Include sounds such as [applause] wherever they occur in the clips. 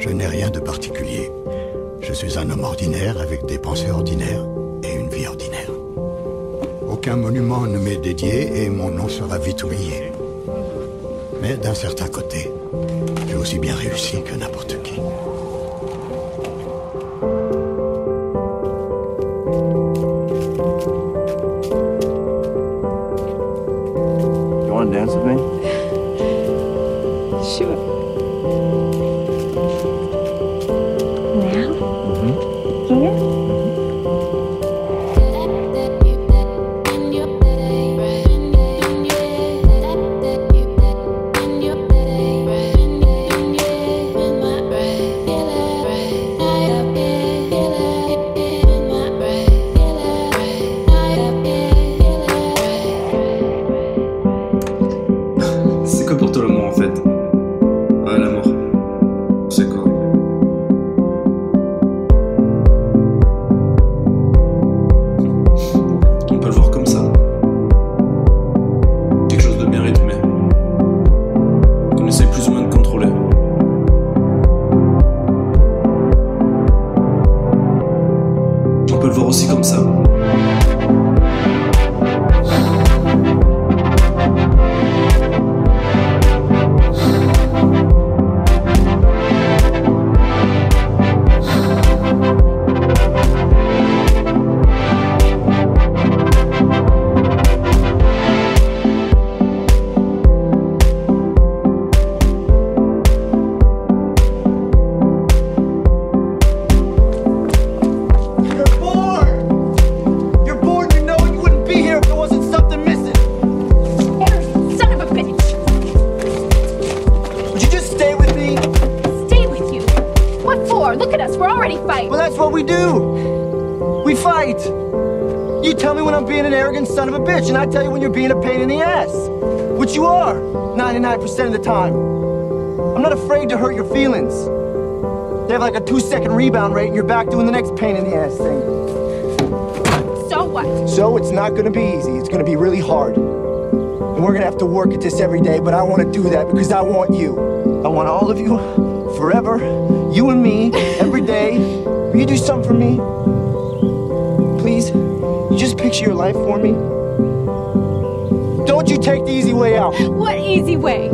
Je n'ai rien de particulier. Je suis un homme ordinaire avec des pensées ordinaires et une vie ordinaire. Aucun monument ne m'est dédié et mon nom sera vite oublié. Mais d'un certain côté, j'ai aussi bien réussi que n'importe qui. 99% of the time. I'm not afraid to hurt your feelings. They have like a two second rebound rate, and you're back doing the next pain in the ass thing. So what? So it's not gonna be easy. It's gonna be really hard. And we're gonna have to work at this every day, but I wanna do that because I want you. I want all of you forever. You and me, [laughs] every day. Will you do something for me? Please? You just picture your life for me? Don't you take the easy way out. What easy way?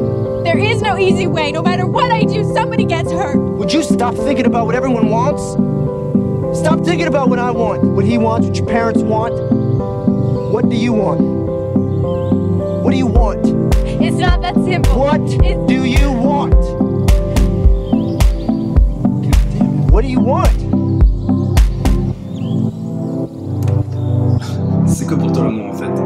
There is no easy way. No matter what I do, somebody gets hurt. Would you stop thinking about what everyone wants? Stop thinking about what I want, what he wants, what your parents want. What do you want? What do you want? It's not that simple. What It's- do you want? What do you want? C'est quoi pour toi l'amour en fait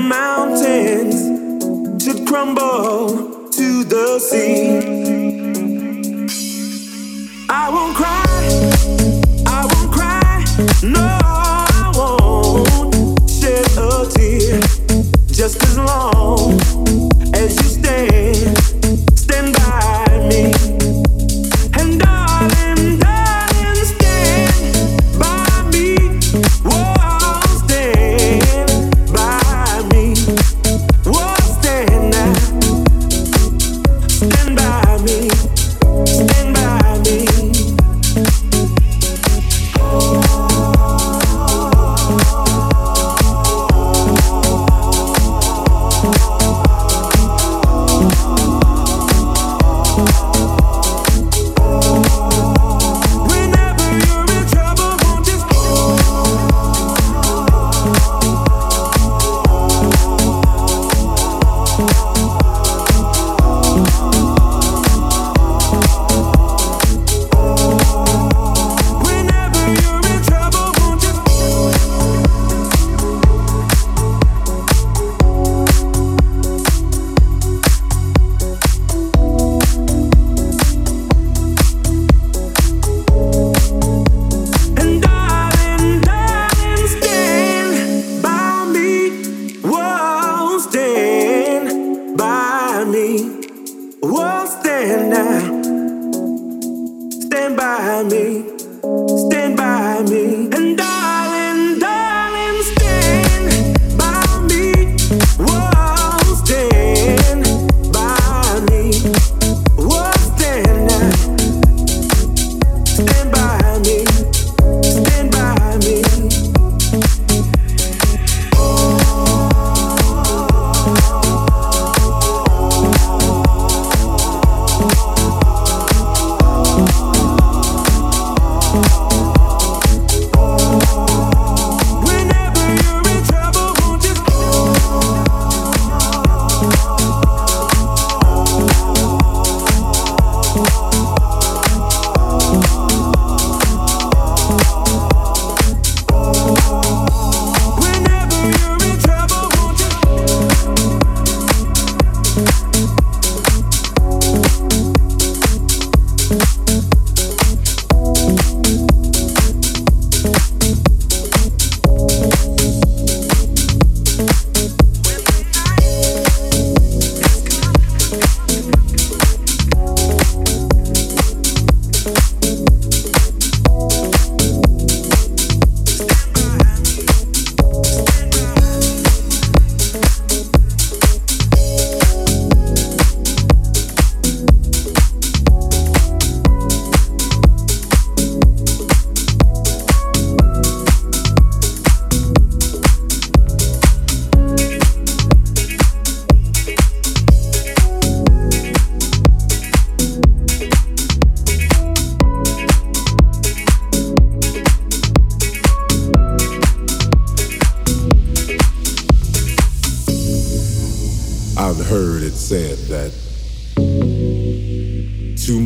mountains should crumble to the sea. I won't cry.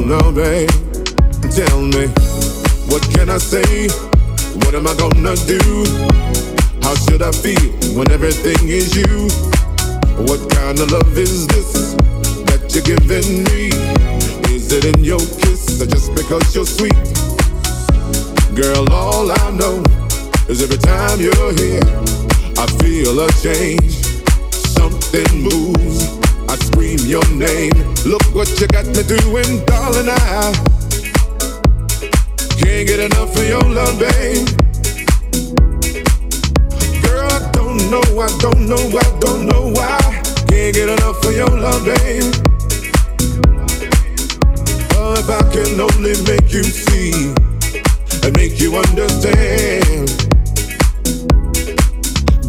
No, babe. Tell me, what can I say? What am I gonna do? How should I feel when everything is you? What kind of love is this that you're giving me? Is it in your kiss or just because you're sweet? Girl, all I know is every time you're here, I feel a change. Something moves. I scream your name. Look what you got me doing, darling. I can't get enough of your love, babe. Girl, I don't know, I don't know, I don't know why. Can't get enough of your love, babe. Oh, if I can only make you see and make you understand.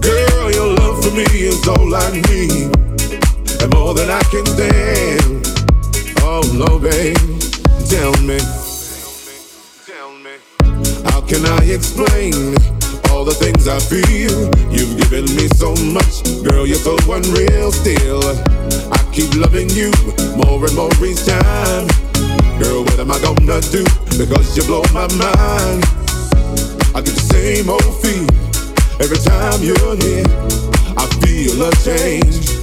Girl, your love for me is all I need, and more than I can stand. Oh no, babe, tell me, how can I explain all the things I feel? You've given me so much, girl, you're so unreal. Still, I keep loving you more and more each time. Girl, what am I gonna do? Because you blow my mind. I get the same old feel every time you're here. I feel a change.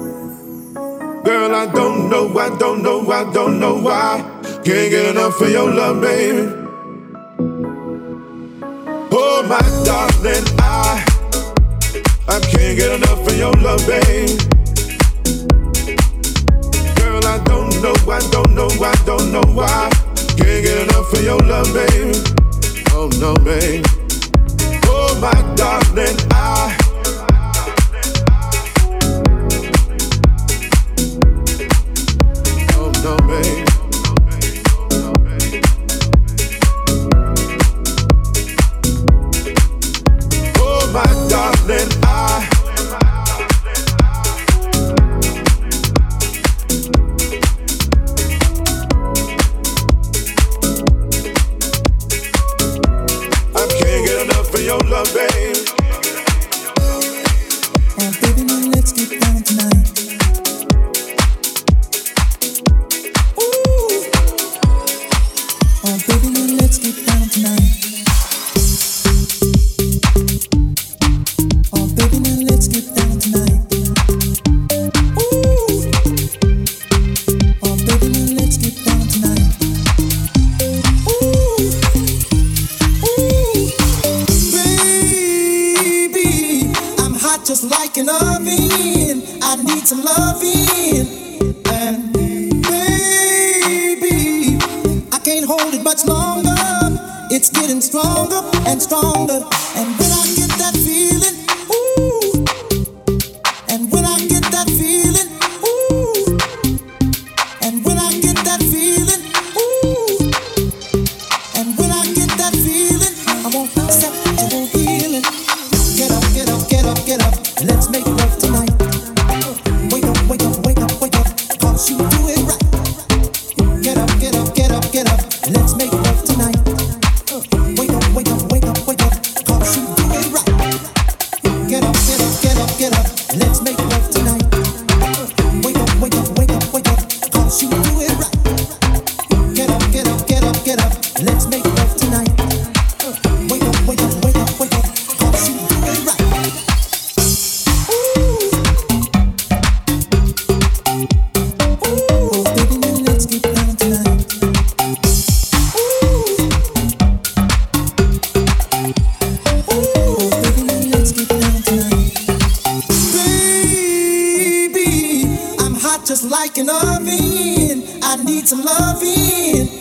Girl, I don't know, I don't know, I don't know why. Can't get enough for your love, baby. Oh, my darling, I, I can't get enough for your love, baby. Girl, I don't know, I don't know, I don't know why. Can't get enough for your love, baby. Oh, no, baby. Oh, my darling, I. just like an oven. I need some loving.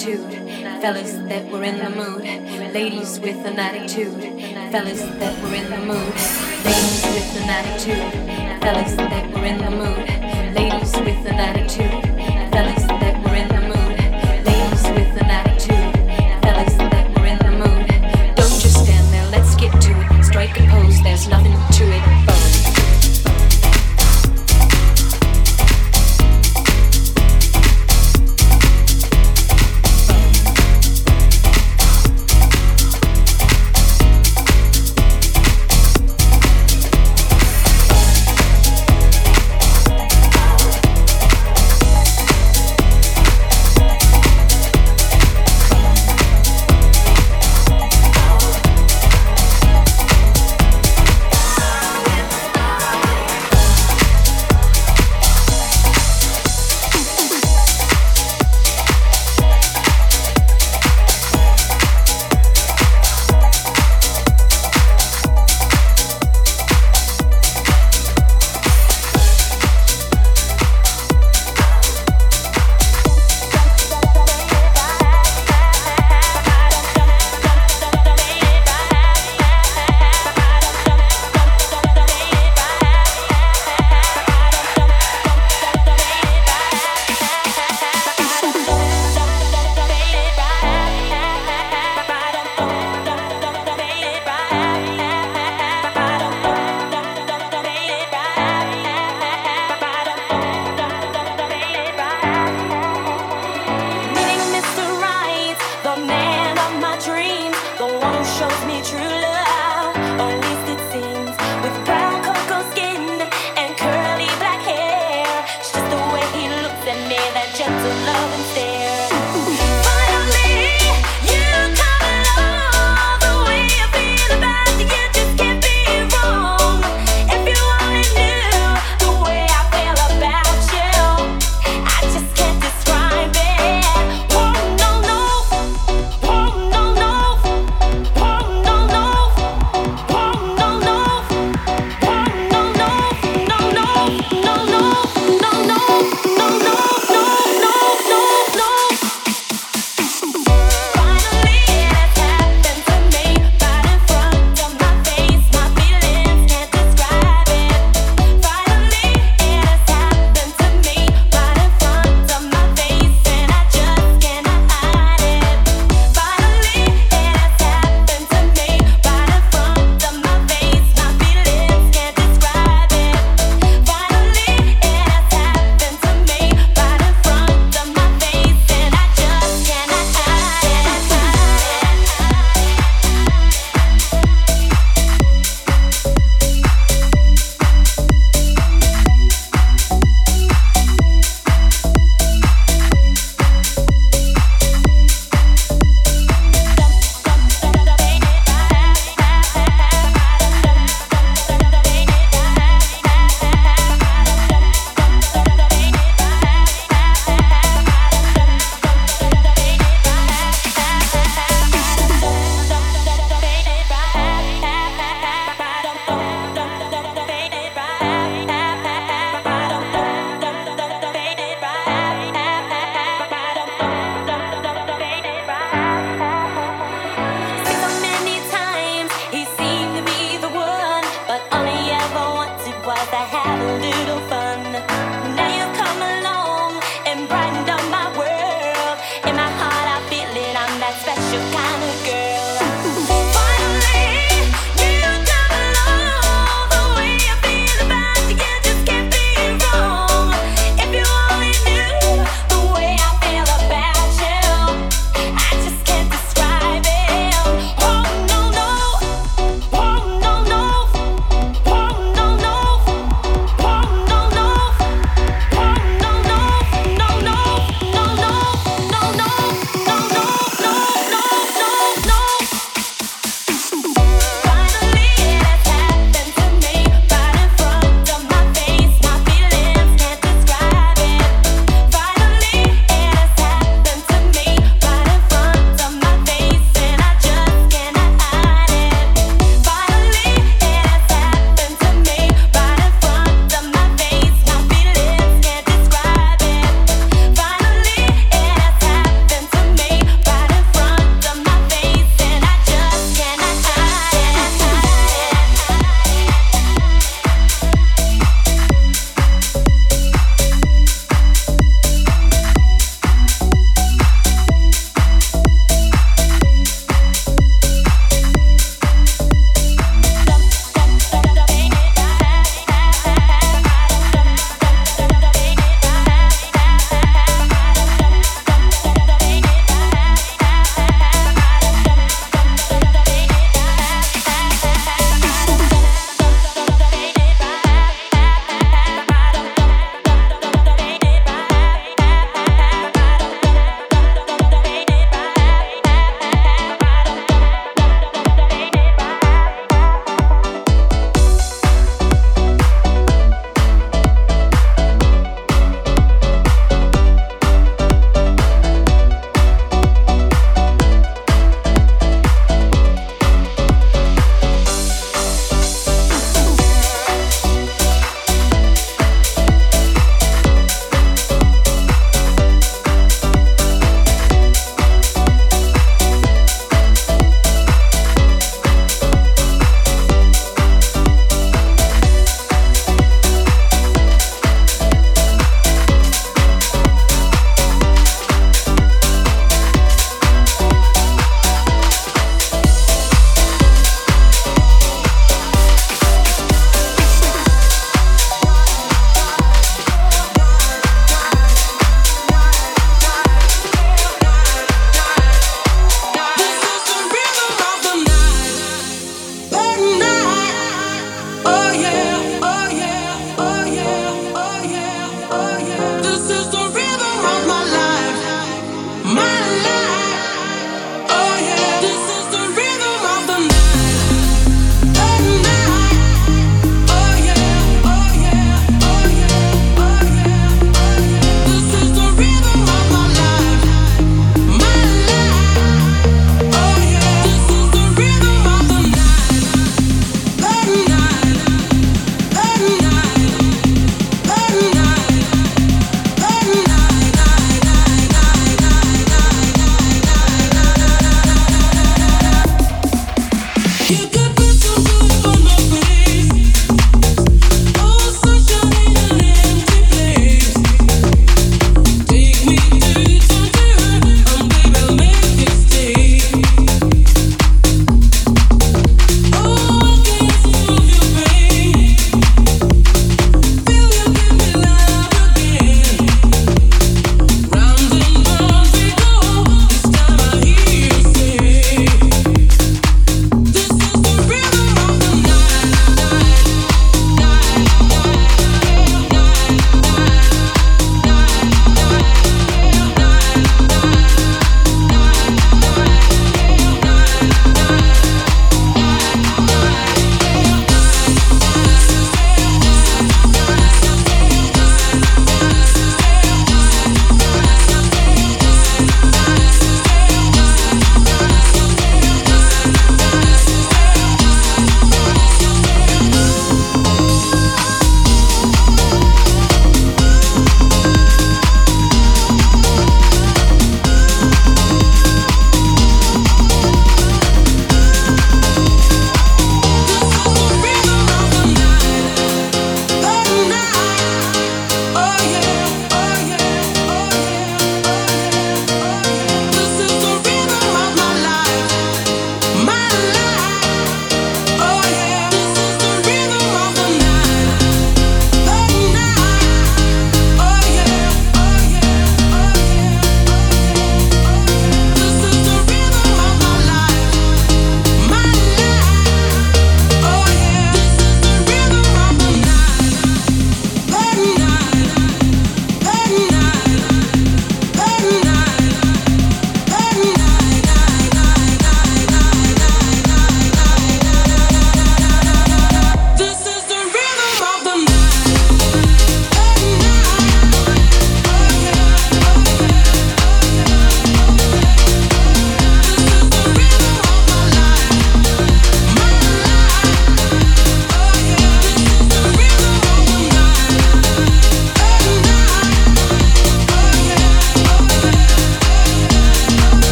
attitude, fellas that were in the mood, ladies with an attitude, fellas that were in the mood, ladies with an attitude, fellas that were in the mood, ladies with an attitude.